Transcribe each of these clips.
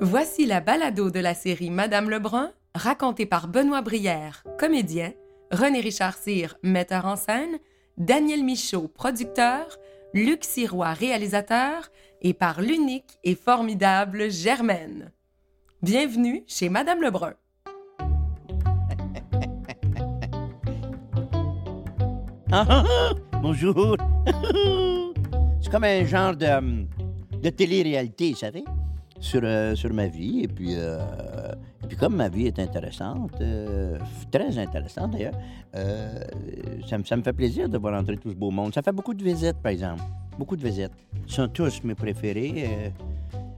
Voici la balado de la série Madame Lebrun, racontée par Benoît Brière, comédien, René Richard Cyr, metteur en scène, Daniel Michaud, producteur, Luc Sirois, réalisateur, et par l'unique et formidable Germaine. Bienvenue chez Madame Lebrun. Ah, ah, ah, bonjour. C'est comme un genre de, de télé-réalité, vous savez, sur, euh, sur ma vie. Et puis, euh, et puis, comme ma vie est intéressante, euh, très intéressante d'ailleurs, ça, me- ça me fait plaisir de voir entrer tout ce beau monde. Ça fait beaucoup de visites, par exemple. Beaucoup de visites. Ils sont tous mes préférés,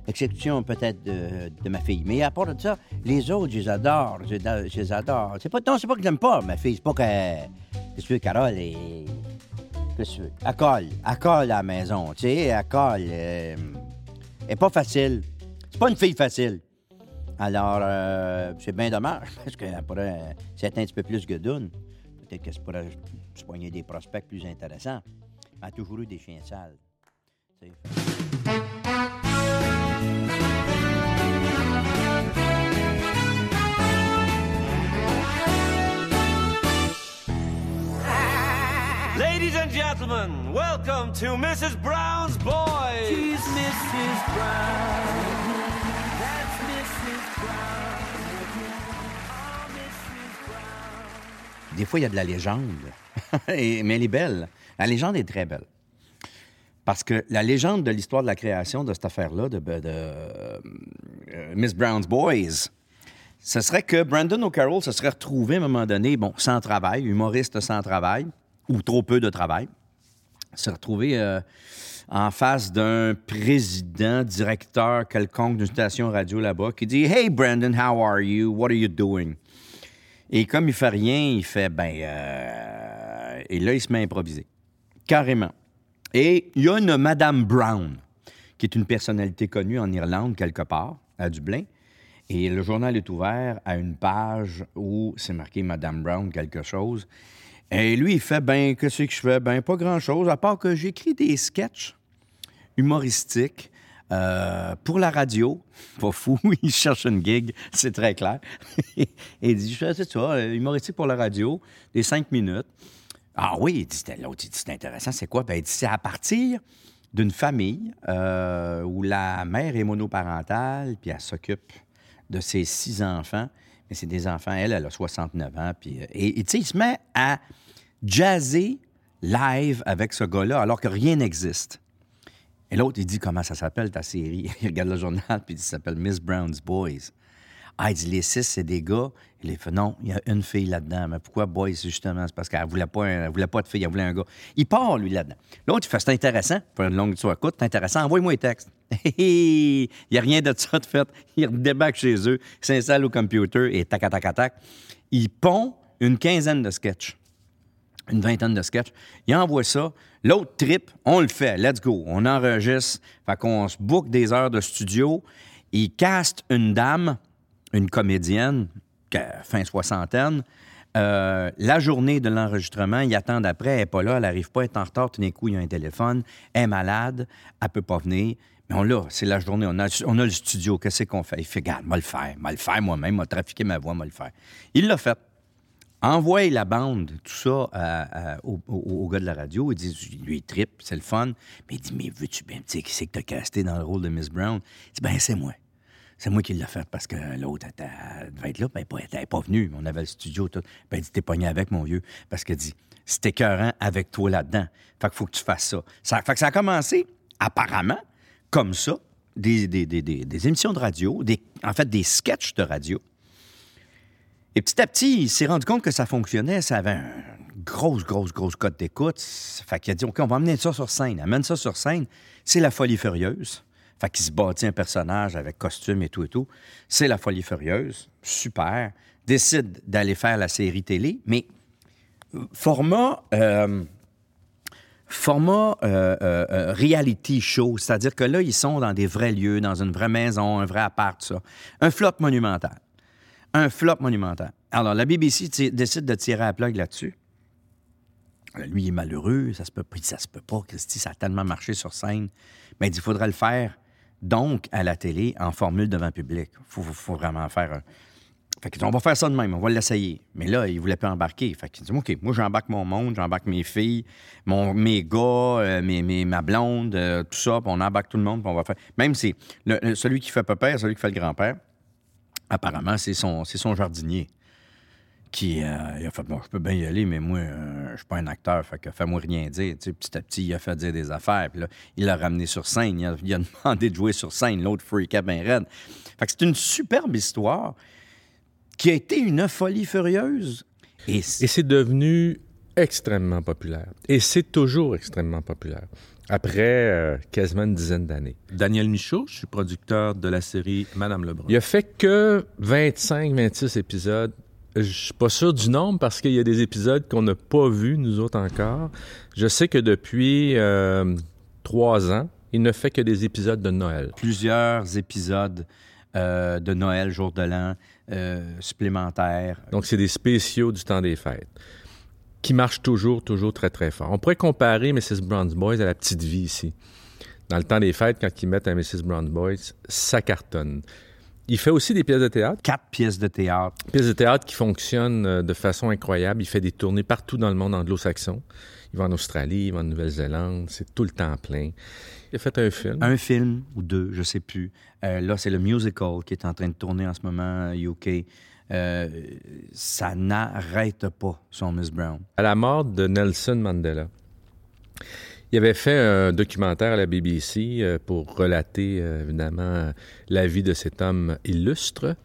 exception peut-être de, ma fille. Mais à part de ça, les autres, je les adore. Je, les- adore. C'est pas, non, c'est pas que j'aime pas ma fille. C'est pas que. Qu'est-ce que Carole? Et... Qu'est-ce que? Elle colle. Elle colle à la maison, tu sais. Elle colle. pas facile. C'est pas une fille facile. Alors, euh, c'est bien dommage, parce qu'elle pourrait s'être un petit peu plus guedoune. Peut-être qu'elle se pourrait se poigner des prospects plus intéressants. Elle a toujours eu des chiens sales. And gentlemen, welcome to Mrs. Brown's Boys. She's Mrs. Brown. That's Mrs. Brown. Mrs. Brown. Des fois, il y a de la légende, mais elle est belle. La légende est très belle. Parce que la légende de l'histoire de la création de cette affaire-là, de, de, euh, Miss Brown's Boys, ce serait que Brandon O'Carroll se serait retrouvé à un moment donné, bon, sans travail, humoriste sans travail, ou trop peu de travail, se retrouver euh, en face d'un président, directeur quelconque d'une station radio là-bas qui dit Hey Brandon, how are you? What are you doing? Et comme il fait rien, il fait ben. euh, Et là, il se met à improviser. Carrément. Et il y a une Madame Brown, qui est une personnalité connue en Irlande, quelque part, à Dublin. Et le journal est ouvert à une page où c'est marqué Madame Brown, quelque chose. Et lui, il fait ben, qu'est-ce que je fais? Ben, pas grand-chose, à part que j'écris des sketchs humoristiques euh, pour la radio. Pas fou, il cherche une gig, c'est très clair. Et il dit, c'est ça, euh, humoristique pour la radio, des cinq minutes. Ah oui, il dit, l'autre, il dit, c'est intéressant, c'est quoi? Ben, il dit, c'est à partir d'une famille euh, où la mère est monoparentale, puis elle s'occupe de ses six enfants. Mais c'est des enfants, elle, elle a 69 ans. Puis, euh, et tu sais, il se met à jazzer live avec ce gars-là alors que rien n'existe. Et l'autre, il dit comment ça s'appelle ta série? Il regarde le journal, puis il dit, ça s'appelle Miss Brown's Boys. Ah, il dit les six, c'est des gars. Il a fait non, il y a une fille là-dedans. Mais pourquoi boys, justement? C'est parce qu'elle voulait pas, voulait pas de fille, elle voulait un gars. Il part, lui, là-dedans. L'autre, il fait c'est intéressant. Pour une longue histoire courte, c'est intéressant. Envoie-moi les textes. il n'y a rien de ça de fait. Il débarque chez eux, s'installe au computer et tac, tac, tac, tac. Il pond une quinzaine de sketchs une vingtaine de sketchs. Il envoie ça. L'autre trip, on le fait. Let's go. On enregistre. Fait qu'on se book des heures de studio. Il caste une dame, une comédienne, fin soixantaine. Euh, la journée de l'enregistrement, ils attendent après, elle n'est pas là, elle n'arrive pas, elle est en retard, tout d'un coup, il y a un téléphone, elle est malade, elle peut pas venir. Mais on l'a, c'est la journée, on a, le studio, qu'est-ce qu'on fait? Il fait, garde, moi le faire, moi le faire moi-même, m'a trafiqué ma voix, moi le faire. Il l'a fait envoie la bande, tout ça, au, gars de la radio. Il dit, lui, tripe, c'est le fun. Mais il dit, mais veux-tu bien me dire qui c'est que t'as casté dans le rôle de Miss Brown? Il dit, ben, c'est moi. C'est moi qui l'ai fait parce que l'autre elle devait être là, ben, elle n'est pas venue. On avait le studio, tout. Ben, il dit, t'es pogné avec, mon vieux. Parce qu'il dit, c'était écœurant avec toi là-dedans. Fait qu'il faut que tu fasses ça. ça. Fait que ça a commencé, apparemment, comme ça, des, émissions de radio, en fait, des sketchs de radio. Et petit à petit, il s'est rendu compte que ça fonctionnait. Ça avait une grosse, grosse, grosse cote d'écoute. Fait qu'il a dit, OK, on va amener ça sur scène. Amène ça sur scène. C'est la folie furieuse. Fait qu'il se bâtit un personnage avec costume et tout et tout. C'est la folie furieuse. Super. Décide d'aller faire la série télé, mais format... euh, format euh, euh, euh, reality show, c'est-à-dire que là, ils sont dans des vrais lieux, dans une vraie maison, un vrai appart, ça. Un flop monumental. Un flop monumental. Alors, la BBC décide de tirer à plug là-dessus. Lui, il est malheureux, ça se peut, dit, ça se peut pas, Christy, ça a tellement marché sur scène. Mais il dit, il faudrait le faire Donc, à la télé, en formule devant public, il faut, faut- vraiment faire un. Fait disent, on va faire ça de même, on va l'essayer. Mais là, il voulait pas embarquer. Fait qu'ils disent, OK, moi, j'embarque mon monde, j'embarque mes filles, mon, mes gars, euh, mes, ma blonde, euh, tout ça, puis on embarque tout le monde, puis on va faire. Même si le- le- celui qui fait papa, celui qui fait le grand-père, apparemment, c'est son jardinier qui euh, il a fait bon je peux bien y aller mais moi euh, je suis pas un acteur fait que fais-moi rien dire Tu sais, petit à petit il a fait dire des affaires puis là il l'a ramené sur scène il a, il a demandé de jouer sur scène l'autre freakait bien raide fait que c'est une superbe histoire qui a été une folie furieuse et, Et c'est devenu extrêmement populaire. Et c'est toujours extrêmement populaire. Après euh, quasiment une dizaine d'années. Daniel Michaud, je suis producteur de la série Madame Lebrun. Il a fait que 25-26 épisodes. Je suis pas sûr du nombre parce qu'il y a des épisodes qu'on n'a pas vus, nous autres encore. Je sais que depuis euh, trois ans, il ne fait que des épisodes de Noël. plusieurs épisodes euh, de Noël jour de l'an euh, supplémentaires Donc, c'est des spéciaux du temps des fêtes qui marchent toujours, toujours très, très fort. On pourrait comparer Mrs. Brown's Boys à la petite vie ici. Dans le temps des fêtes, quand ils mettent un Mrs. Brown's Boys, ça cartonne. Il fait aussi des pièces de théâtre. quatre pièces de théâtre pièces de théâtre qui fonctionnent euh, de façon incroyable. Il fait des tournées partout dans le monde anglo-saxon. Il va en Australie, il va en Nouvelle-Zélande, c'est tout le temps plein. Il a fait un film. un film ou deux, je sais plus. Euh, là, c'est le musical qui est en train de tourner en ce moment, UK. Euh, ça n'arrête pas, son Miss Brown. À la mort de Nelson Mandela, il avait fait un documentaire à la BBC euh, pour relater, euh, évidemment, la vie de cet homme illustre.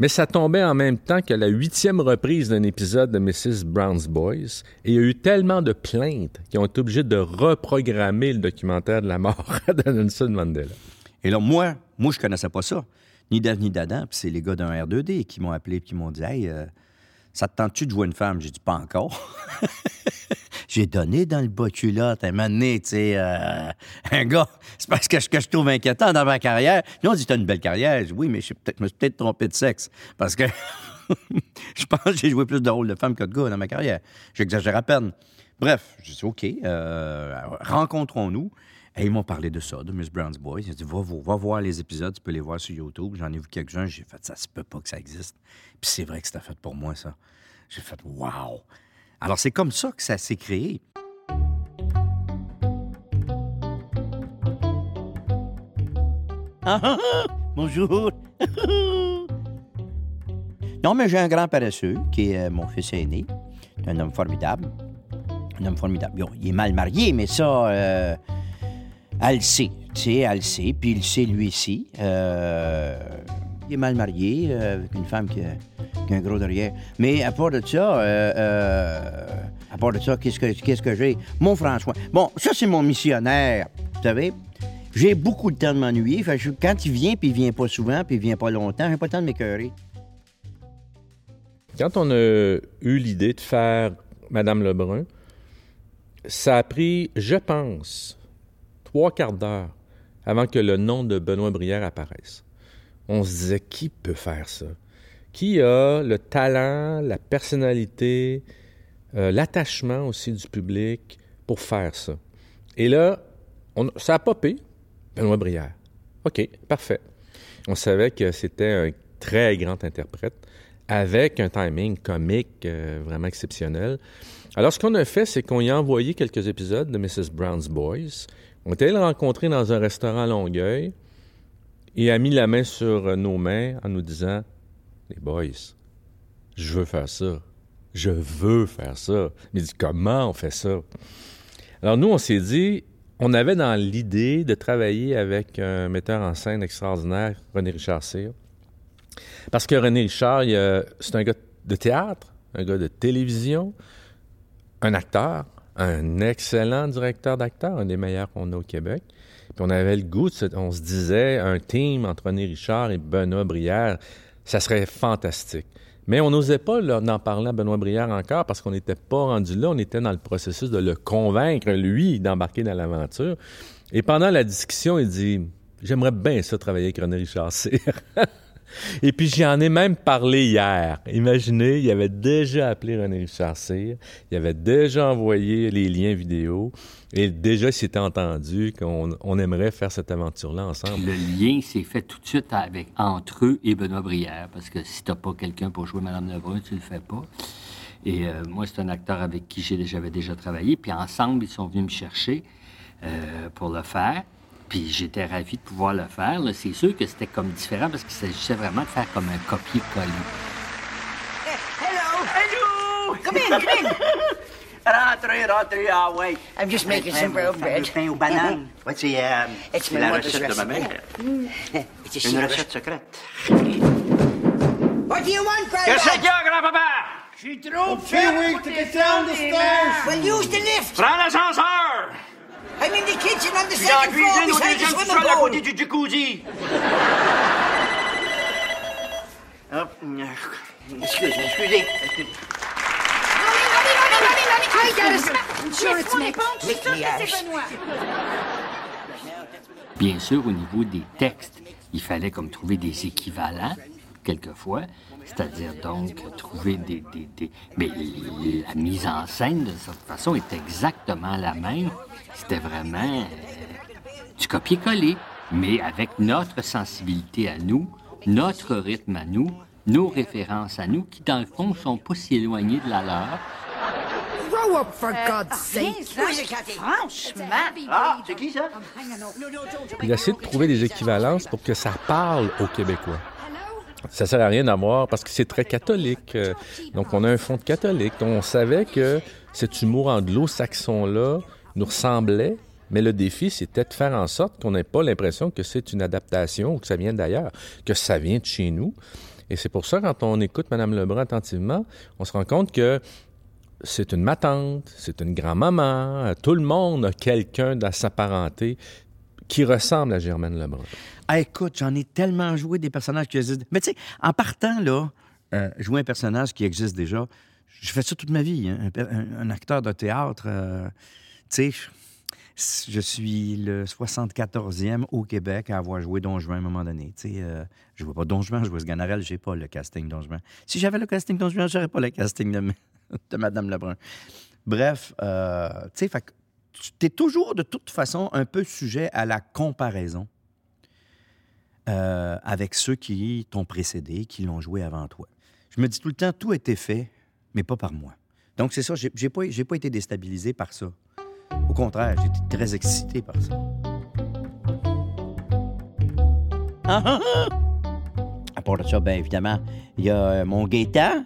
Mais ça tombait en même temps que la huitième reprise d'un épisode de Mrs. Brown's Boys. Et il y a eu tellement de plaintes qu'ils ont été obligés de reprogrammer le documentaire de la mort de Nelson Mandela. Et là, moi, moi, je connaissais pas ça. Ni Dave ni d'Adam. Puis c'est les gars d'un R2D qui m'ont appelé et qui m'ont dit Hey, euh, ça te tente-tu de jouer une femme J'ai dit Pas encore. J'ai donné dans le bas culotte un moment donné, tu sais, euh, un gars. C'est parce que que je trouve inquiétant dans ma carrière. Nous, on dit T'as une belle carrière. Je dis, oui, mais je me suis peut-être trompé de sexe. Parce que je pense que j'ai joué plus de rôles de femme que de gars dans ma carrière. J'exagère à peine. Bref, je dis OK, euh, rencontrons-nous. Et ils m'ont parlé de ça, de Miss Brown's Boys. Ils ont dit va, va voir les épisodes, tu peux les voir sur YouTube. J'en ai vu quelques-uns, j'ai fait ça se peut pas que ça existe. Puis c'est vrai que c'était fait pour moi, ça. J'ai fait wow. Alors c'est comme ça que ça s'est créé. Ah, ah, ah, bonjour. non, mais j'ai un grand paresseux qui est euh, mon fils aîné. C'est un homme formidable. Un homme formidable. Bon, il est mal marié, mais ça, euh, elle le sait. Tu sais, elle le sait. Puis il le sait lui aussi. Euh, il est mal marié euh, avec une femme qui a, un gros derrière. Mais à part de ça, euh, euh, à part de ça, qu'est-ce que, qu'est-ce que j'ai? Mon François. Bon, ça, c'est mon missionnaire. Vous savez? J'ai beaucoup de temps de m'ennuyer. Quand il vient, puis il vient pas souvent, puis il vient pas longtemps, j'ai pas le temps de m'écœurer. Quand on a eu l'idée de faire Madame Lebrun, ça a pris, je pense, trois quarts d'heure avant que le nom de Benoît Brière apparaisse. On se disait, qui peut faire ça? Qui a le talent, la personnalité, euh, l'attachement aussi du public pour faire ça? Et là, ça a popé, Benoît Brière. OK, parfait. On savait que c'était un très grand interprète avec un timing comique euh, vraiment exceptionnel. Alors, ce qu'on a fait, c'est qu'on y a envoyé quelques épisodes de Mrs. Brown's Boys. On est allé le rencontrer dans un restaurant à Longueuil et a mis la main sur euh, nos mains en nous disant Les boys, je veux faire ça. Je veux faire ça. Mais dit Comment on fait ça Alors, nous, on s'est dit on avait dans l'idée de travailler avec un metteur en scène extraordinaire, René Richard Cyr. Parce que René Richard, c'est un gars de théâtre, un gars de télévision, un acteur, un excellent directeur d'acteurs, un des meilleurs qu'on a au Québec. On avait le goût, on se disait, un team entre René Richard et Benoît Brière, ça serait fantastique. Mais on n'osait pas d'en parler à Benoît Brière encore parce qu'on n'était pas rendu là. On était dans le processus de le convaincre, lui, d'embarquer dans l'aventure. Et pendant la discussion, il dit J'aimerais bien ça travailler avec René Richard. Et puis j'en ai même parlé hier. Imaginez, il avait déjà appelé René Richard Cyr, il avait déjà envoyé les liens vidéo et déjà il s'était entendu qu'on on aimerait faire cette aventure-là ensemble. Le lien s'est fait tout de suite avec, entre eux et Benoît Brière, parce que si t'as pas quelqu'un pour jouer Madame Lebrun, tu le fais pas. Et euh, moi, c'est un acteur avec qui j'avais déjà travaillé, puis ensemble, ils sont venus me chercher euh, pour le faire. Puis j'étais ravi de pouvoir le faire. là. C'est sûr que c'était comme différent parce qu'il s'agissait vraiment de faire comme un copier-coller. Hello! Hello! Come in, come in! Rentrez, rentrez, ah ouais. I'm just making some bread. pain aux bananes. Ouais, c'est euh, It's la recette de ma mère. It's a Une secret. recette secrète. What do you want, Que Grandpa? c'est qu'il y a, grand-papa? Je suis trop weak to get down the stairs. Well, use the lift. Prends l'ascenseur! I'm in the kitchen on the second floor cuisine au beside the deuxième swimming sous-sol à pool. côté du jacuzzi. Hop. Excusez, excusez. excusez. I got a me. Bien sûr, au niveau des textes, il fallait comme trouver des équivalents, quelquefois, c'est-à-dire donc trouver des... des- des- Mais la mise en scène, de cette façon, est exactement la même. C'était vraiment euh, du copier-coller, mais avec notre sensibilité à nous, notre rythme à nous, nos références à nous, qui, dans le fond, sont pas si éloignées de la leur. Grow up, for God's sake. Is it, Cathy? Ah, c'est qui ça? Il a essayé de trouver des équivalences pour que ça parle aux Québécois. Ça sert à rien d'avoir parce que c'est très catholique. euh, Donc, on a un fond de catholique. On savait que cet humour anglo-saxon-là nous ressemblait, mais le défi, c'était de faire en sorte qu'on n'ait pas l'impression que c'est une adaptation ou que ça vient d'ailleurs, que ça vient de chez nous. Et c'est pour ça, quand on écoute Mme Lebrun attentivement, on se rend compte que c'est une matante, c'est une grand-maman, tout le monde a quelqu'un dans sa parenté qui ressemble à Germaine Lebrun. Ah, écoute, j'en ai tellement joué des personnages qui existent. Mais tu sais, en partant, là, euh, jouer un personnage qui existe déjà, je fais ça toute ma vie. hein, un, acteur de théâtre, euh, tu sais, je- suis le 74e au Québec à avoir joué Don Juan à un moment donné. Tu sais, euh, je vois pas Don Juan, je vois ce Ganarelle, j'ai pas le casting Don Juan. Si j'avais le casting Don Juan, j'aurais pas le casting de, de Madame Lebrun. Bref, euh, tu sais, fait tu es toujours de toute façon un peu sujet à la comparaison euh, avec ceux qui t'ont précédé, qui l'ont joué avant toi. Je me dis tout le temps, tout a été fait, mais pas par moi. Donc, c'est ça, j'ai j'ai pas, été déstabilisé par ça. Au contraire, été très excité par ça. Ah, ah, ah! À part de ça, bien évidemment, il y a euh, mon Gaétan.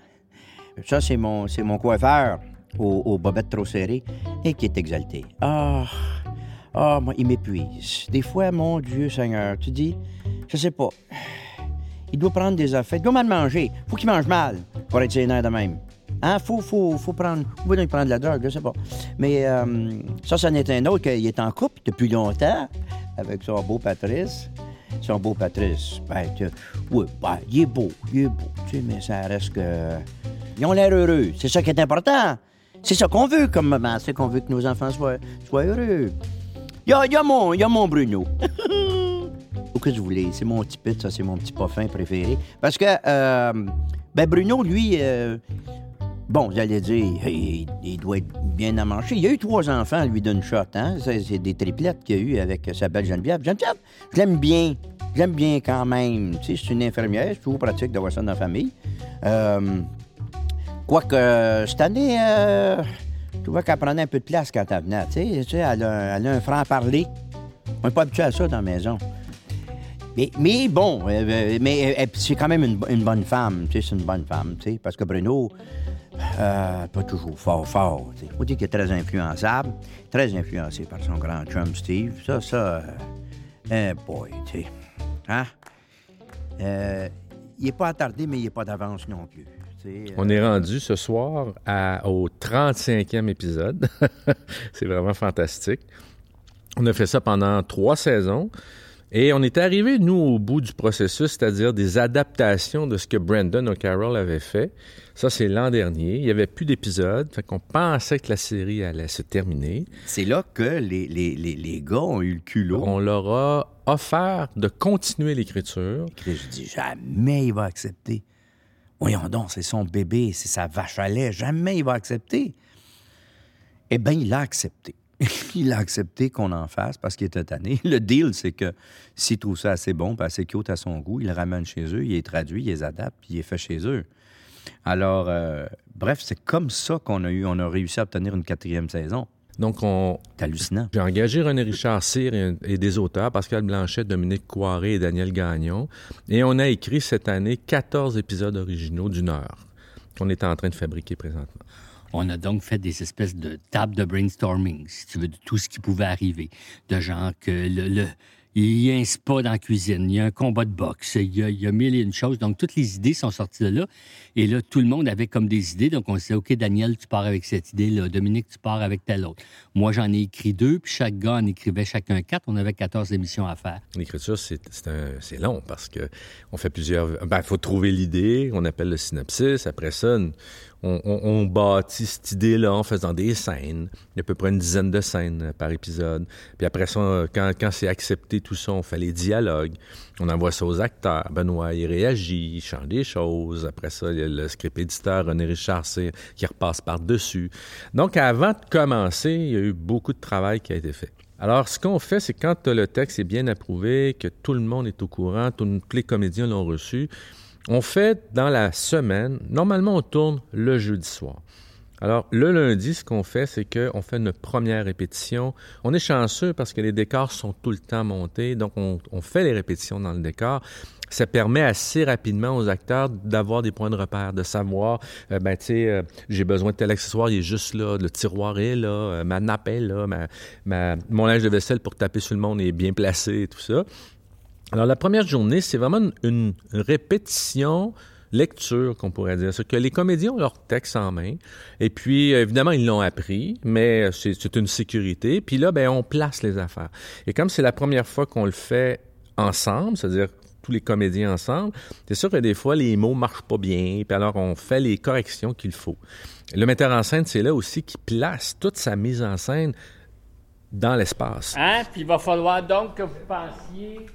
Ça, c'est mon coiffeur aux bobettes trop serrées et qui est exalté. Ah, ah, moi, il m'épuise. Des fois, mon Dieu Seigneur, tu dis, je sais pas, il doit prendre des affaires, il doit mal manger. Faut qu'il mange mal pour être sénère de même. Hein? Faut, faut, faut prendre, faut donc prendre de la drogue, je sais pas. Mais euh, ça, ça en est un autre qu'il est en couple depuis longtemps avec son beau Patrice. Son beau Patrice, ben, tu- oui, ben, il est beau, il est beau, tu sais, mais ça reste que... Ils ont l'air heureux, c'est ça qui est important. C'est ça qu'on veut comme maman, c'est qu'on veut que nos enfants soient, heureux. Il y a, y a y a mon Bruno. Ou que je voulais, c'est mon petit pit, ça, c'est mon petit parfum préféré. Parce que, euh, ben Bruno, lui, euh, bon, vous allez dire, il, il doit être bien à manger. Il a eu trois enfants, lui, d'une shot, hein? C'est, des triplettes qu'il a eu avec sa belle Geneviève. Geneviève, je l'aime bien. Je l'aime bien quand même. Tu sais, c'est une infirmière, c'est toujours pratique d'avoir ça dans la famille. Euh, Quoique, euh, cette année, euh, je trouvais qu'elle prenait un peu de place quand elle venait. Tu sais, tu elle, a, elle a un franc-parler. On n'est pas habitué à ça dans la maison. Mais, bon, euh, mais c'est quand même une, bonne femme, tu sais, c'est une bonne femme, tu sais, parce que Bruno, pas toujours fort, fort, tu sais. Faut dire qu'il est très influençable, très influencé par son grand chum Steve. Ça, ça, un boy, tu sais. Hein? Il n'est pas attardé, mais il n'est pas d'avance non plus. On est rendu ce soir à- au 35e épisode. c'est vraiment fantastique. On a fait ça pendant trois saisons. Et on est arrivé, nous, au bout du processus, c'est-à-dire des adaptations de ce que Brandon O'Carroll avait fait. Ça, c'est l'an dernier. Il n'y avait plus d'épisodes. Fait qu'on pensait que la série allait se terminer. C'est là que les, les, les, les gars ont eu le culot. On leur a offert de continuer l'écriture. Je dis, jamais il va accepter. Voyons donc, c'est son bébé, c'est sa vache à lait. Jamais il va accepter. Eh bien, il a accepté. il a accepté qu'on en fasse parce qu'il était tanné. Le deal, c'est que s'il trouve ça assez bon, assez cute à son goût, il le ramène chez eux, il est traduit, il les adapte, puis il est fait chez eux. Alors, euh, bref, c'est comme ça qu'on a eu, on a réussi à obtenir une quatrième saison. Donc, on. C'est hallucinant. J'ai engagé René Richard Cyr et, et des auteurs, Pascal Blanchet, Dominique Coiré et Daniel Gagnon. Et on a écrit cette année 14 épisodes originaux d'une heure qu'on est en train de fabriquer présentement. On a donc fait des espèces de tables de brainstorming, si tu veux, de tout ce qui pouvait arriver. De genre que le, le- il y a un spa dans la cuisine, il y a un combat de boxe, il y a, mille et une choses. Donc, toutes les idées sont sorties de là. Et là, tout le monde avait comme des idées. Donc, on dit, OK, Daniel, tu pars avec cette idée-là. Dominique, tu pars avec telle autre. Moi, j'en ai écrit deux, puis chaque gars en écrivait chacun quatre. On avait 14 émissions à faire. L'écriture, c'est long parce que on fait plusieurs. Ben, il faut trouver l'idée, on appelle le synopsis. Après ça, on, on- on bâtit cette idée-là en faisant des scènes. Il y a à peu près une dizaine de scènes euh, par épisode. Puis après ça, quand, quand c'est accepté tout ça, on fait les dialogues. On envoie ça aux acteurs. Benoît, il réagit, il change des choses. Après ça, il y a le script éditeur, René Richard, qui repasse par-dessus. Donc, avant de commencer, il y a eu beaucoup de travail qui a été fait. Alors, ce qu'on fait, c'est quand le texte est bien approuvé, que tout le monde est au courant, tous les comédiens l'ont reçu, on fait dans la semaine, normalement on tourne le jeudi soir. Alors, le lundi, ce qu'on fait, c'est qu'on fait une première répétition. On est chanceux parce que les décors sont tout le temps montés, donc on, fait les répétitions dans le décor. Ça permet assez rapidement aux acteurs d'avoir des points de repère, de savoir, euh, ben, tu sais, euh, j'ai besoin de tel accessoire, il est juste là, le tiroir est là, euh, ma nappe est là, ma- mon linge de vaisselle pour taper sur le monde est bien placé et tout ça. Alors, la première journée, c'est vraiment une, répétition, lecture, qu'on pourrait dire. C'est que les comédiens ont leur texte en main. Et puis, évidemment, ils l'ont appris, mais c'est une sécurité. Puis là, ben, on place les affaires. Et comme c'est la première fois qu'on le fait ensemble, c'est-à-dire tous les comédiens ensemble, c'est sûr que des fois, les mots marchent pas bien. Puis alors, on fait les corrections qu'il faut. Le metteur en scène, c'est là aussi qui place toute sa mise en scène dans l'espace. Hein? Puis il va falloir donc que vous pensiez,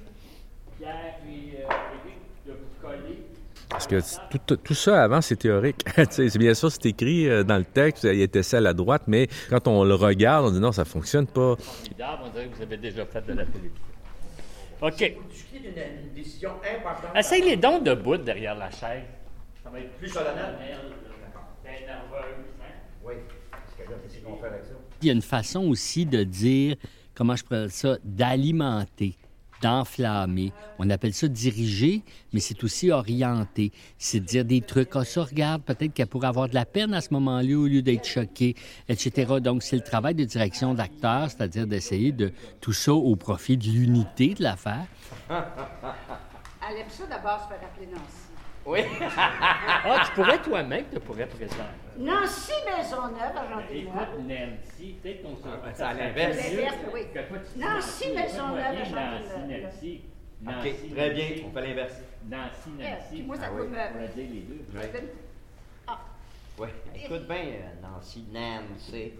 Pierre et euh, Éric, de vous coller. Parce que tout, tout ça avant, c'est théorique. C'est bien sûr, c'est écrit euh, dans le texte, il était celle à droite, mais quand on le regarde, on dit non, ça fonctionne pas. On dirait que vous avez déjà fait de la télévision. OK. Discuter d'une une décision importante. Essaye les dons debout derrière la chaise. Ça va être Plus solennel. T'es nerveux, hein? Oui. Ça? Il y a une façon aussi de dire, comment je pourrais dire ça, d'alimenter, d'enflammer. On appelle ça diriger, mais c'est aussi orienter. C'est dire des trucs. Ah, ça, regarde, peut-être qu'elle pourrait avoir de la peine à ce moment-là au lieu d'être choquée, etc. Donc, c'est le travail de direction d'acteur, c'est-à-dire d'essayer de tout ça au profit de l'unité de l'affaire. Elle aime ça d'abord Nancy. Oui. Ah, tu pourrais toi-même te pourrais présenter. Nancy Maisonneuve, Argentine. Nancy, peut-être qu'on se... c'est à l'inverse. L'inverse, oui. Nancy Maisonneuve, Nancy, Argentine. Nancy, OK, très bien. On fait l'inverse. Nancy, Puis moi, ça Ah peut oui. me... On va dire les deux. Oui. Écoute bien, Nancy, Nancy.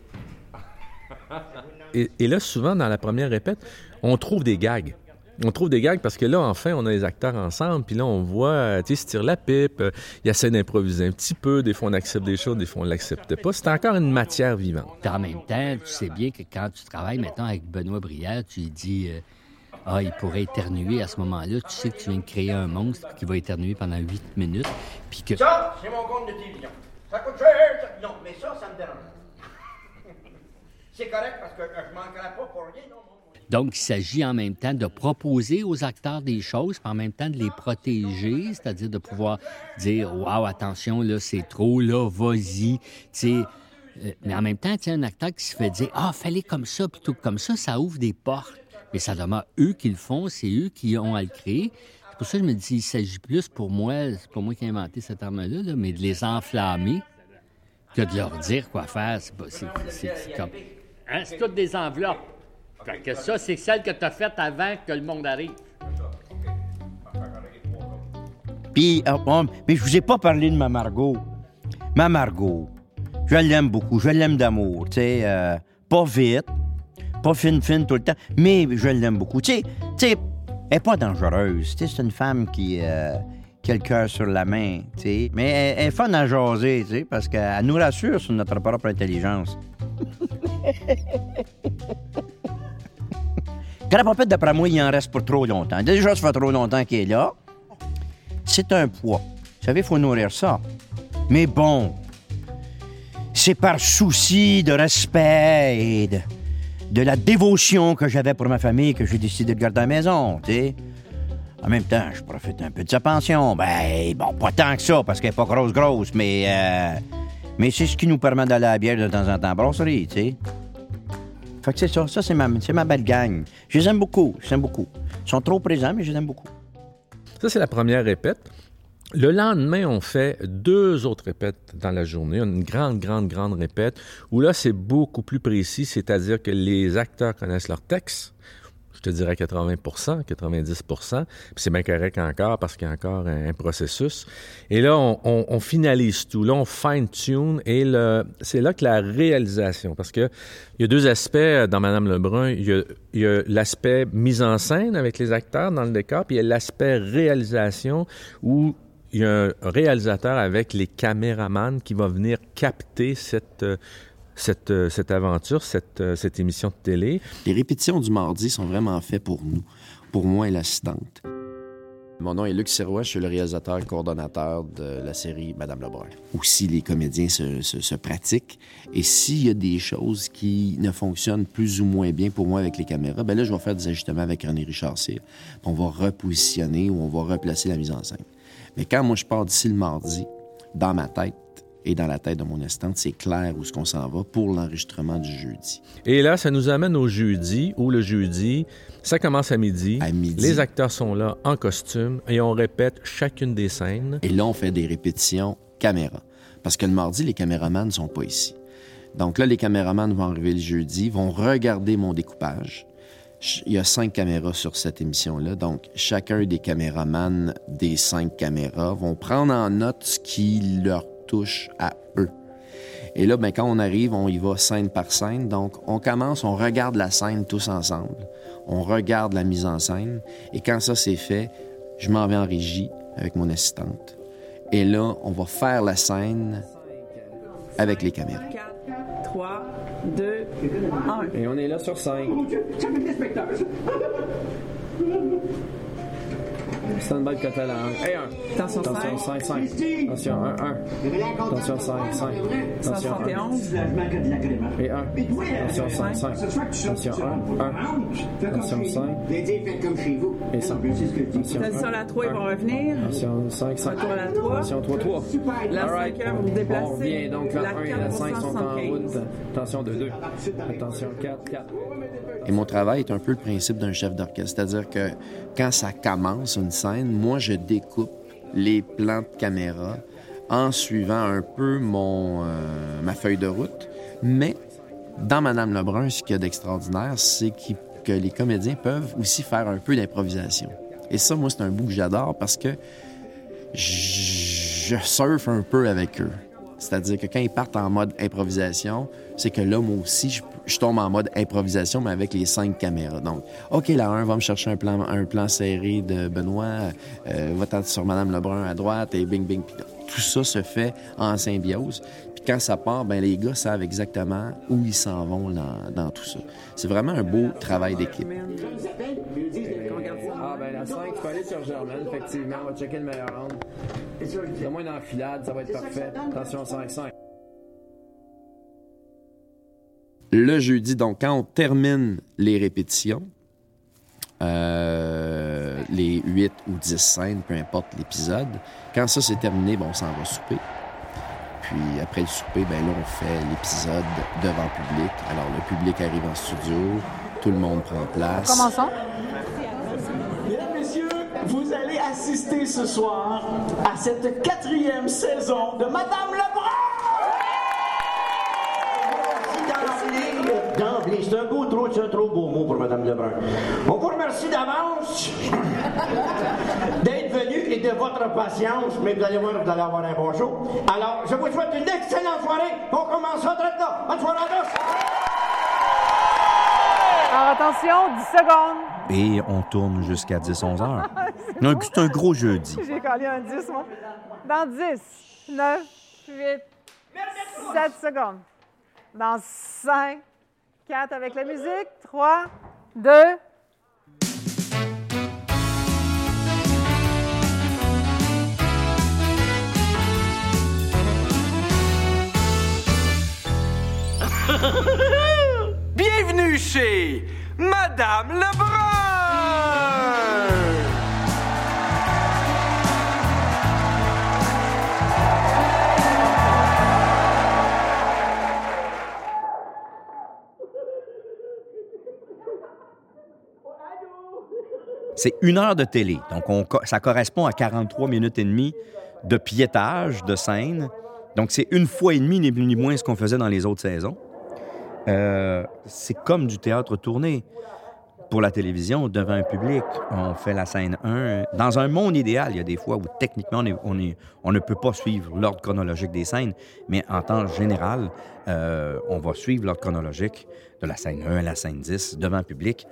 Et, et là, souvent, dans la première répète, on trouve des gags. On trouve des gags parce que là, enfin, on a les acteurs ensemble, puis là, on voit, euh, tu sais, se tire la pipe, euh, il essaie d'improviser un petit peu, des fois on accepte des choses, des fois on l'accepte pas. C'est encore une matière vivante. Puis en même temps, tu sais bien que quand tu travailles maintenant avec Benoît Brière, tu lui dis euh, Ah, il pourrait éternuer à ce moment-là. Tu sais que tu viens de créer un monstre qui va éternuer pendant huit minutes. Puis que. Ça, c'est mon compte de télévision. Ça coûte cher, ça. Non, mais ça, ça me dérange. C'est correct parce que je manquerai pas pour rien, non? Donc, il s'agit en même temps de proposer aux acteurs des choses, puis en même temps de les protéger, c'est-à-dire de pouvoir dire Waouh, attention, là, c'est trop, là, vas-y. Euh, mais en même temps, un acteur qui se fait dire Ah, fallait comme ça plutôt que comme ça, ça ouvre des portes. Mais ça demeure eux qui le font, c'est eux qui ont à le créer. C'est pour ça que je me dis, il s'agit plus pour moi, c'est pas moi qui ai inventé cette arme-là, là, mais de les enflammer que de leur dire quoi faire. C'est comme. Hein, c'est toutes des enveloppes. Fait que ça, c'est celle que tu as faite avant que le monde arrive. Puis, bon, mais je vous ai pas parlé de ma Margot. Ma Margot, je l'aime beaucoup, je l'aime d'amour, tu sais, euh, pas vite, pas fine fine tout le temps, mais je l'aime beaucoup. Tu sais, tu sais, elle est pas dangereuse, tu sais, c'est une femme qui, euh, qui a le cœur sur la main, tu sais, mais elle, elle est fun à jaser, tu sais, parce qu'elle nous rassure sur notre propre intelligence. Grand-papette, d'après moi, il en reste pour trop longtemps. Déjà, ça fait trop longtemps qu'il est là. C'est un poids. Vous savez, il faut nourrir ça. Mais bon, c'est par souci de respect et de, la dévotion que j'avais pour ma famille que j'ai décidé de garder la maison, tu sais. En même temps, je profite un peu de sa pension. Ben, bon, pas tant que ça, parce qu'elle est pas grosse, grosse, mais... euh, mais c'est ce qui nous permet d'aller à la bière de temps en temps à brasserie, tu sais. Fait que ça, c'est ma, ma belle gang. Je les aime beaucoup, je les aime beaucoup. Ils sont trop présents, mais je les aime beaucoup. Ça, c'est la première répète. Le lendemain, on fait deux autres répètes dans la journée, une grande, grande, grande répète, où là, c'est beaucoup plus précis, c'est-à-dire que les acteurs connaissent leur texte, je te dirais 80% 90% puis c'est bien correct encore parce qu'il y a encore un, processus. Et là, on, finalise tout. Là, on fine-tune et c'est là que la réalisation, parce que il y a deux aspects dans Madame Lebrun. Il y a, il y a l'aspect mise en scène avec les acteurs dans le décor, puis il y a l'aspect réalisation où il y a un réalisateur avec les caméramans qui va venir capter cette, euh, cette, euh, cette aventure, cette, euh, cette émission de télé. Les répétitions du mardi sont vraiment faites pour nous, pour moi et l'assistante. Mon nom est Luc Sirois, je suis le réalisateur et coordonnateur de la série Madame Lebrun. Aussi, les comédiens se, se- se pratiquent. Et s'il y a des choses qui ne fonctionnent plus ou moins bien pour moi avec les caméras, ben là, je vais faire des ajustements avec René Richard Cyr. On va repositionner ou on va replacer la mise en scène. Mais quand moi, je pars d'ici le mardi, dans ma tête et dans la tête de mon assistante, c'est clair où est-ce qu'on s'en va pour l'enregistrement du jeudi. Et là, ça nous amène au jeudi, où le jeudi, ça commence à midi. À midi. Les acteurs sont là en costume et on répète chacune des scènes. Et là, on fait des répétitions caméra. Parce que le mardi, les caméramans ne sont pas ici. Donc là, les caméramans vont arriver le jeudi, vont regarder mon découpage. Il y a cinq caméras sur cette émission-là. Donc, chacun des caméramans des cinq caméras vont prendre en note ce qui leur touche à eux. Et là, ben, quand on arrive, on y va scène par scène. Donc, on commence, on regarde la scène tous ensemble. On regarde la mise en scène. Et quand ça, c'est fait, je m'en vais en régie avec mon assistante. Et là, on va faire la scène avec les caméras. 3, 2, 1. Et on est là sur 5. Stand-by de côté là. Et 1. Attention, Attention, 5, 5. Attention, 1, 1. Attention, 5, 5. Attention, 71. 1. Et 1. Attention, 5, 5. Attention, 1, 1. Attention, 5. Et 5. Attention, Attention, 1. la 3, ils vont revenir? Attention, 5, 5. Retour à la 3. Attention, 3, 3. La All right. 5 vous déplacez. On revient, donc la La 1 et la 5 sont en 475. route. Attention, 2, 2. Attention, 4, 4. Et mon travail est un peu le principe d'un chef d'orchestre. C'est-à-dire que quand ça commence une scène, moi, je découpe les plans de caméra en suivant un peu mon, euh, ma feuille de route. Mais dans Madame Lebrun, ce qu'il y a d'extraordinaire, c'est qu'il- que les comédiens peuvent aussi faire un peu d'improvisation. Et ça, moi, c'est un bout que j'adore parce que je surfe un peu avec eux. C'est-à-dire que quand ils partent en mode improvisation, c'est que là, moi aussi, je, je tombe en mode improvisation, mais avec les cinq caméras. Donc, OK, la 1 va me chercher un plan, un plan serré de Benoît, euh, va t'en- sur Madame Lebrun à droite, et bing, bing. Puis tout ça se fait en symbiose. Puis quand ça part, ben les gars savent exactement où ils s'en vont dans, dans tout ça. C'est vraiment un beau travail d'équipe. Ah, ben la 5, tu peux aller sur Germaine, effectivement. On va checker le meilleur angle. Au moins dans la filade, ça va être parfait. Attention, 5, le jeudi, donc quand on termine les répétitions, euh, les 8 ou 10 scènes, peu importe l'épisode, quand ça c'est terminé, bon, on s'en va souper. Puis après le souper, ben là, on fait l'épisode devant le public. Alors le public arrive en studio, tout le monde prend place. Commençons. Mesdames, Messieurs, vous allez assister ce soir à cette quatrième saison de Madame Lebrun! C'est un beau trop, c'est un trop beau mot pour Mme Lebrun. On vous remercie d'avance d'être venu et de votre patience, mais vous allez voir, vous allez avoir un bon show. Alors, je vous souhaite une excellente soirée. On commence ça très là. Bonne soirée à tous. Alors attention, 10 secondes. Et on tourne jusqu'à 10-11 heures. Donc, c'est un gros jeudi. J'ai collé un 10, moi. Dans 10, 9, 8, 7 secondes. Dans 5, 4 avec la musique, 3, 2, Bienvenue chez Madame Lebrun! C'est une heure de télé. Donc, ça correspond à 43 minutes et demie de piétage de scène. Donc, c'est une fois et demie, ni ni moins, ce qu'on faisait dans les autres saisons. Euh, c'est comme du théâtre tourné pour la télévision devant un public. On fait la scène 1. Dans un monde idéal, il y a des fois où techniquement, on ne peut pas suivre l'ordre chronologique des scènes, mais en temps général, euh, on va suivre l'ordre chronologique de la scène 1 à la scène 10 devant un public.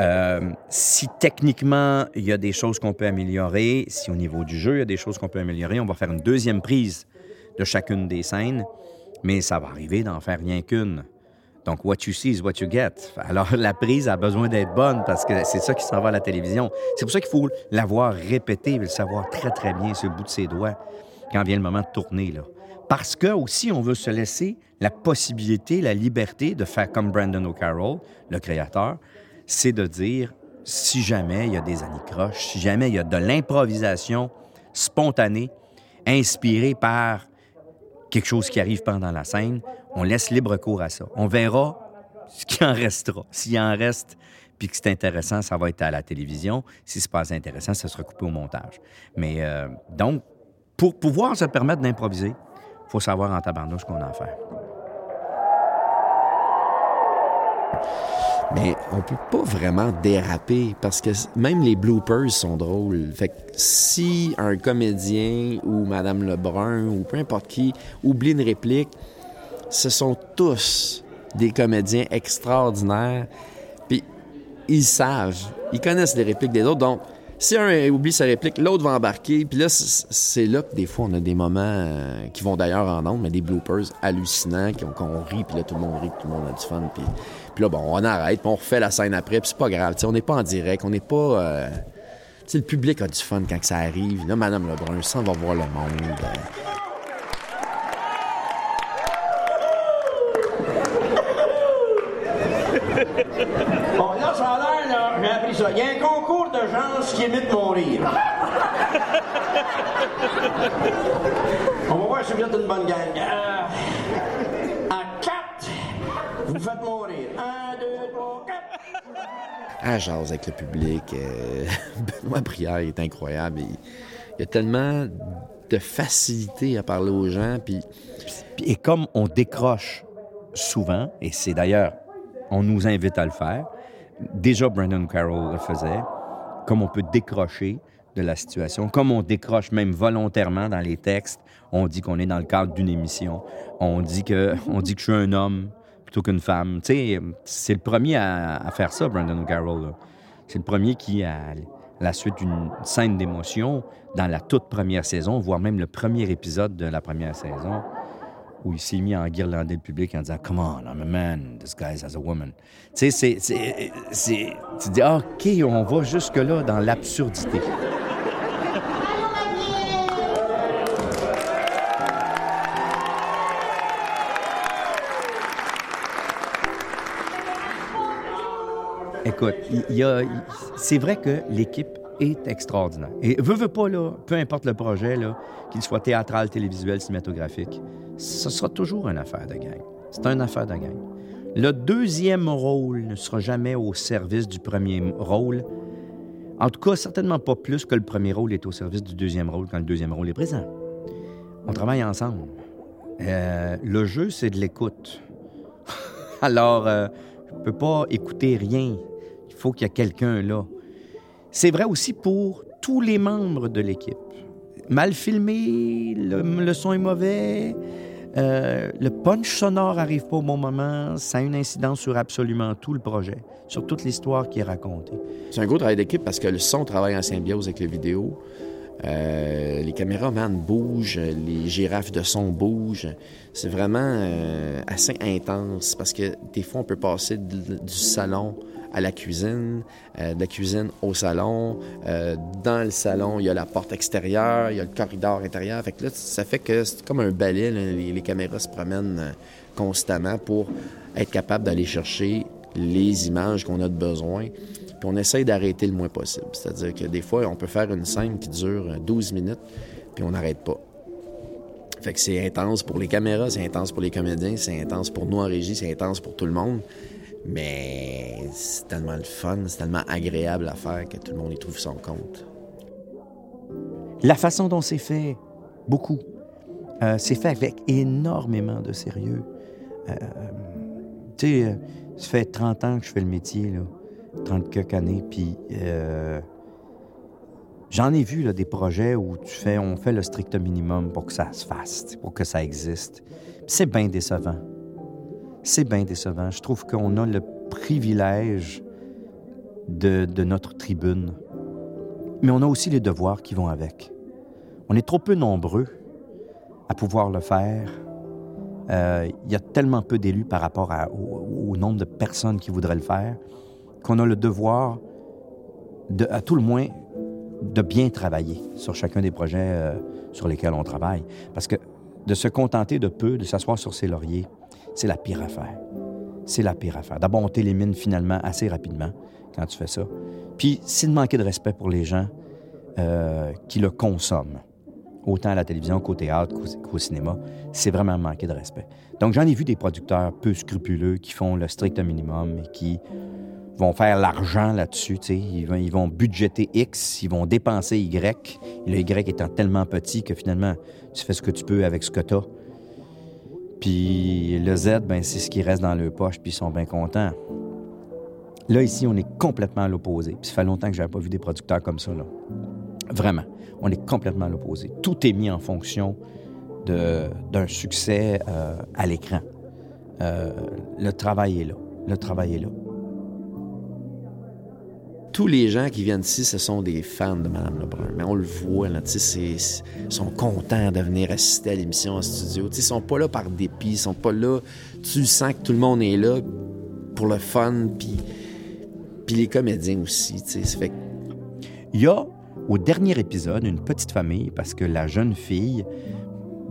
Euh, si techniquement, il y a des choses qu'on peut améliorer, si au niveau du jeu, il y a des choses qu'on peut améliorer, on va faire une deuxième prise de chacune des scènes, mais ça va arriver d'en faire rien qu'une. Donc, what you see is what you get. Alors, la prise a besoin d'être bonne parce que c'est ça qui s'en va à la télévision. C'est pour ça qu'il faut l'avoir répété, le savoir très, très bien le bout de ses doigts quand vient le moment de tourner. Là. Parce que aussi, on veut se laisser la possibilité, la liberté de faire comme Brandon O'Carroll, le créateur, c'est de dire si jamais il y a des anicroches, si jamais il y a de l'improvisation spontanée, inspirée par quelque chose qui arrive pendant la scène, on laisse libre cours à ça. On verra ce qui en restera. S'il en reste puis que c'est intéressant, ça va être à la télévision. Si c'est pas intéressant, ça sera coupé au montage. Mais euh, donc, pour pouvoir se permettre d'improviser, faut savoir en tabarnouche qu'on à faire. Mais on peut pas vraiment déraper parce que même les bloopers sont drôles. Fait que si un comédien ou Madame Lebrun ou peu importe qui oublie une réplique, ce sont tous des comédiens extraordinaires. Puis ils savent, ils connaissent les répliques des autres. Donc, si un oublie sa réplique, l'autre va embarquer. Puis là, c'est là que des fois, on a des moments euh, qui vont d'ailleurs en ondes, mais des bloopers hallucinants, qu'on qu'on rit, puis là, tout le monde rit, tout le monde a du fun. Puis là, bon, on arrête, puis on refait la scène après, puis c'est pas grave. tu sais, on n'est pas en direct, on n'est pas... euh, tu sais, le public a du fun quand que ça arrive. Là, Madame Lebrun, ça, on va voir le monde. euh, Bon, là, ça a l'air, là, j'ai appris ça. Il y a un concours de gens qui imitent mon rire. On va voir si vous êtes une bonne gang. Euh, à quatre, vous faites mon rire. Un, deux, trois, quatre. À jase avec le public. euh, Benoît Brière est incroyable. Il, il a tellement de facilité à parler aux gens. Puis- Et comme on décroche souvent, et c'est d'ailleurs, on nous invite à le faire, déjà Brandon Carroll le faisait, comme on peut décrocher de la situation, comme on décroche même volontairement dans les textes, on dit qu'on est dans le cadre d'une émission, on dit que, on dit que je suis un homme plutôt qu'une femme. Tu sais, c'est le premier à, faire ça, Brandon Carroll. là. C'est le premier qui, à la suite d'une scène d'émotion, dans la toute première saison, voire même le premier épisode de la première saison, où il s'est mis à enguirlander le public en disant Come on, I'm a man, disguised as a woman. Tu sais, c'est- Tu dis Ah, OK, on va jusque-là dans l'absurdité. Écoute, il y a, c'est vrai que l'équipe est extraordinaire. Et veut, veut pas, là, peu importe le projet, là, qu'il soit théâtral, télévisuel, cinématographique, ce sera toujours une affaire de gang. C'est une affaire de gang. Le deuxième rôle ne sera jamais au service du premier rôle. En tout cas, certainement pas plus que le premier rôle est au service du deuxième rôle quand le deuxième rôle est présent. On travaille ensemble. Euh, le jeu, c'est de l'écoute. Alors, euh, ne peut pas écouter rien. Il faut qu'il y ait quelqu'un là. C'est vrai aussi pour tous les membres de l'équipe. Mal filmé, le, son est mauvais, euh, le punch sonore arrive pas au bon moment, ça a une incidence sur absolument tout le projet, sur toute l'histoire qui est racontée. C'est un gros travail d'équipe parce que le son travaille en symbiose avec la vidéo. Euh, les caméramans bougent, les girafes de son bougent. C'est vraiment euh, assez intense parce que des fois, on peut passer du salon à la cuisine, euh, de la cuisine au salon. Euh, dans le salon, il y a la porte extérieure, il y a le corridor intérieur. Fait que là, ça fait que c'est comme un balai. Les, caméras se promènent euh, constamment pour être capable d'aller chercher les images qu'on a de besoin. Puis on essaye d'arrêter le moins possible. C'est-à-dire que des fois, on peut faire une scène qui dure euh, 12 minutes, puis on n'arrête pas. Fait que c'est intense pour les caméras, c'est intense pour les comédiens, c'est intense pour nous en régie, c'est intense pour tout le monde. Mais c'est tellement le fun, c'est tellement agréable à faire que tout le monde y trouve son compte. La façon dont c'est fait, beaucoup. Euh, c'est fait avec énormément de sérieux. Euh, tu sais, euh, ça fait 30 ans que je fais le métier, là. 30 quelques années, puis j'en ai vu là, des projets où tu fais, on fait le strict minimum pour que ça se fasse, pour que ça existe. C'est bien décevant. C'est bien décevant. Je trouve qu'on a le privilège de, notre tribune, mais on a aussi les devoirs qui vont avec. On est trop peu nombreux à pouvoir le faire. Euh, Il y a tellement peu d'élus par rapport au, nombre de personnes qui voudraient le faire qu'on a le devoir, de, à tout le moins, de bien travailler sur chacun des projets euh, sur lesquels on travaille. Parce que de se contenter de peu, de s'asseoir sur ses lauriers, c'est la pire affaire. C'est la pire affaire. D'abord, on t'élimine finalement assez rapidement quand tu fais ça. Puis, c'est de manquer de respect pour les gens euh, qui le consomment, autant à la télévision qu'au théâtre qu'au cinéma. C'est vraiment manquer de respect. Donc, j'en ai vu des producteurs peu scrupuleux qui font le strict minimum et qui vont faire l'argent là-dessus. Ils vont, ils vont budgéter X, ils vont dépenser Y, le Y étant tellement petit que finalement, tu fais ce que tu peux avec ce que tu as. Puis le Z, ben, c'est ce qui reste dans leur poche, puis ils sont bien contents. Là, ici, on est complètement à l'opposé. Puis ça fait longtemps que je n'avais pas vu des producteurs comme ça. Vraiment. On est complètement à l'opposé. Tout est mis en fonction d'un succès euh, à l'écran. Euh, le travail est là. Le travail est là. Tous les gens qui viennent ici, ce sont des fans de Mme Lebrun. Mais on le voit, là, ils sont contents de venir assister à l'émission en studio. Tu sais, Ils sont pas là par dépit, ils sont pas là... Tu sens que tout le monde est là pour le fun, puis, puis les comédiens aussi, fait Il y a, au dernier épisode, une petite famille, parce que la jeune fille,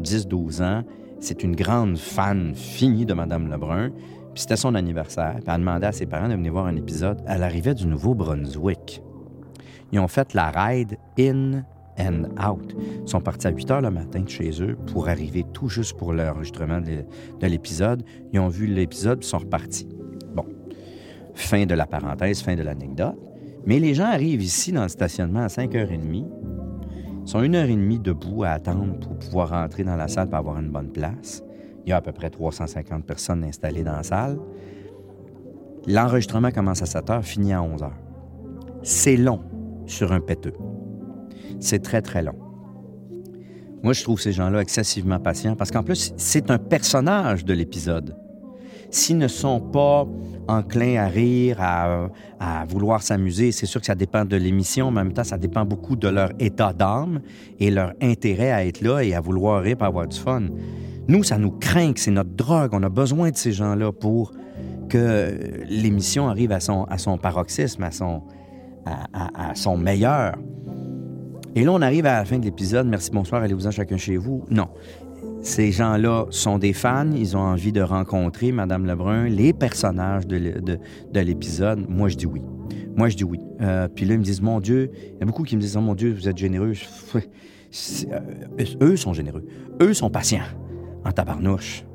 10-12 ans, c'est une grande fan finie de Madame Lebrun. Puis c'était son anniversaire. Puis elle a demandé à ses parents de venir voir un épisode. Elle arrivait du Nouveau-Brunswick. Ils ont fait la ride in and out. Ils sont partis à 8 heures le matin de chez eux pour arriver tout juste pour l'enregistrement de de l'épisode. Ils ont vu l'épisode puis sont repartis. Bon. Fin de la parenthèse, fin de l'anecdote. Mais les gens arrivent ici dans le stationnement à 5h30. Ils sont une heure et demie debout à attendre pour pouvoir rentrer dans la salle pour avoir une bonne place. Il y a à peu près 350 personnes installées dans la salle. L'enregistrement commence à 7 heures, finit à 11 heures. C'est long sur un péteux. C'est très, très long. Moi, je trouve ces gens-là excessivement patients parce qu'en plus, c'est un personnage de l'épisode. S'ils ne sont pas enclins à rire, à, vouloir s'amuser, c'est sûr que ça dépend de l'émission, mais en même temps, ça dépend beaucoup de leur état d'âme et leur intérêt à être là et à vouloir rire pour avoir du fun. Nous, ça nous craint que c'est notre drogue. On a besoin de ces gens-là pour que l'émission arrive à son, à son paroxysme, à son, à, son meilleur. Et là, on arrive à la fin de l'épisode. Merci, bonsoir, allez-vous-en chacun chez vous? Non. Ces gens-là sont des fans, ils ont envie de rencontrer Madame Lebrun, les personnages de, l'é- de- de l'épisode. Moi, je dis oui. Moi, je dis oui. Euh, puis là, ils me disent, mon Dieu, il y a beaucoup qui me disent, oh, mon Dieu, vous êtes généreux. Euh, eux sont généreux. Eux sont patients, en tabarnouche.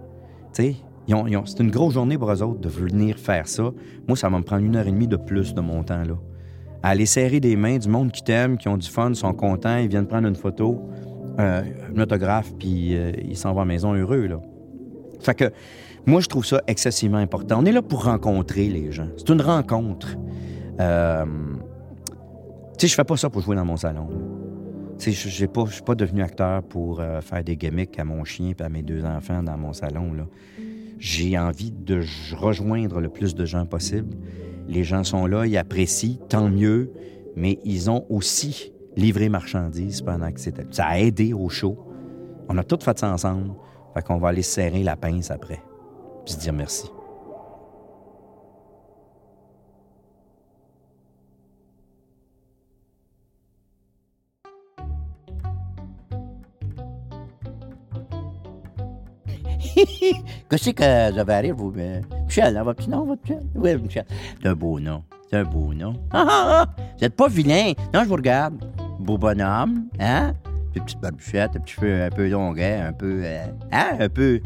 C'est une grosse journée pour eux autres de venir faire ça. Moi, ça va me prendre une heure et demie de plus de mon temps, là. À aller serrer des mains du monde qui t'aime, qui ont du fun, sont contents, ils viennent prendre une photo, euh, un autographe, puis euh, ils s'en vont à la maison heureux, là. Que moi, je trouve ça excessivement important. On est là pour rencontrer les gens. C'est une rencontre. Euh, tu je fais pas ça pour jouer dans mon salon. Je je suis pas devenu acteur pour euh, faire des gimmicks à mon chien et à mes deux enfants dans mon salon. J'ai envie de rejoindre le plus de gens possible. Les gens sont là, ils apprécient, tant mieux, mais ils ont aussi livré marchandises pendant que c'était. Ça a aidé au show. On a tout fait ça ensemble. Fait qu'on va aller se serrer la pince après. Puis se dire merci. Qu'est-ce que vous avez à rire, vous? euh, Michel, hein, votre petit nom, votre Michel? Oui, Michel. C'est un beau nom. C'est un beau nom. Ah, ah, ah! Vous êtes pas vilain. Non, je vous regarde. Beau bonhomme, hein? Des petites barbichettes, un petit cheveux un peu longuets, un peu... euh, hein? Un peu...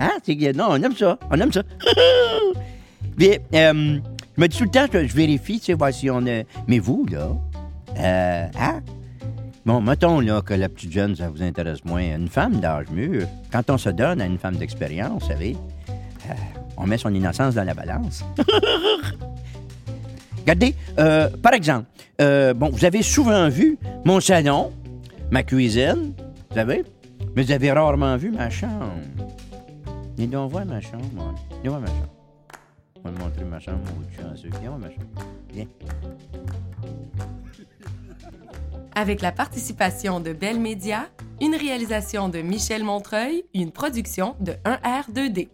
Hein? C'est... Non, on aime ça. On aime ça. Bien, euh, je me dis tout le temps, je, je vérifie, tu sais, voir si on a... Mais vous, là, euh, hein? Bon, mettons là, que la petite jeune, ça vous intéresse moins. Une femme d'âge mûr, quand on se donne à une femme d'expérience, vous savez, euh, on met son innocence dans la balance. Regardez, euh, par exemple, euh, bon, vous avez souvent vu mon salon, ma cuisine, vous savez, mais vous avez rarement vu ma chambre. Viens donc voir ma chambre, moi. Viens voir ma chambre. On va te montrer ma chambre, mon chanceux. Viens voir ma chambre. Viens. Avec la participation de Bell Média, une réalisation de Michel Montreuil, une production de 1R2D.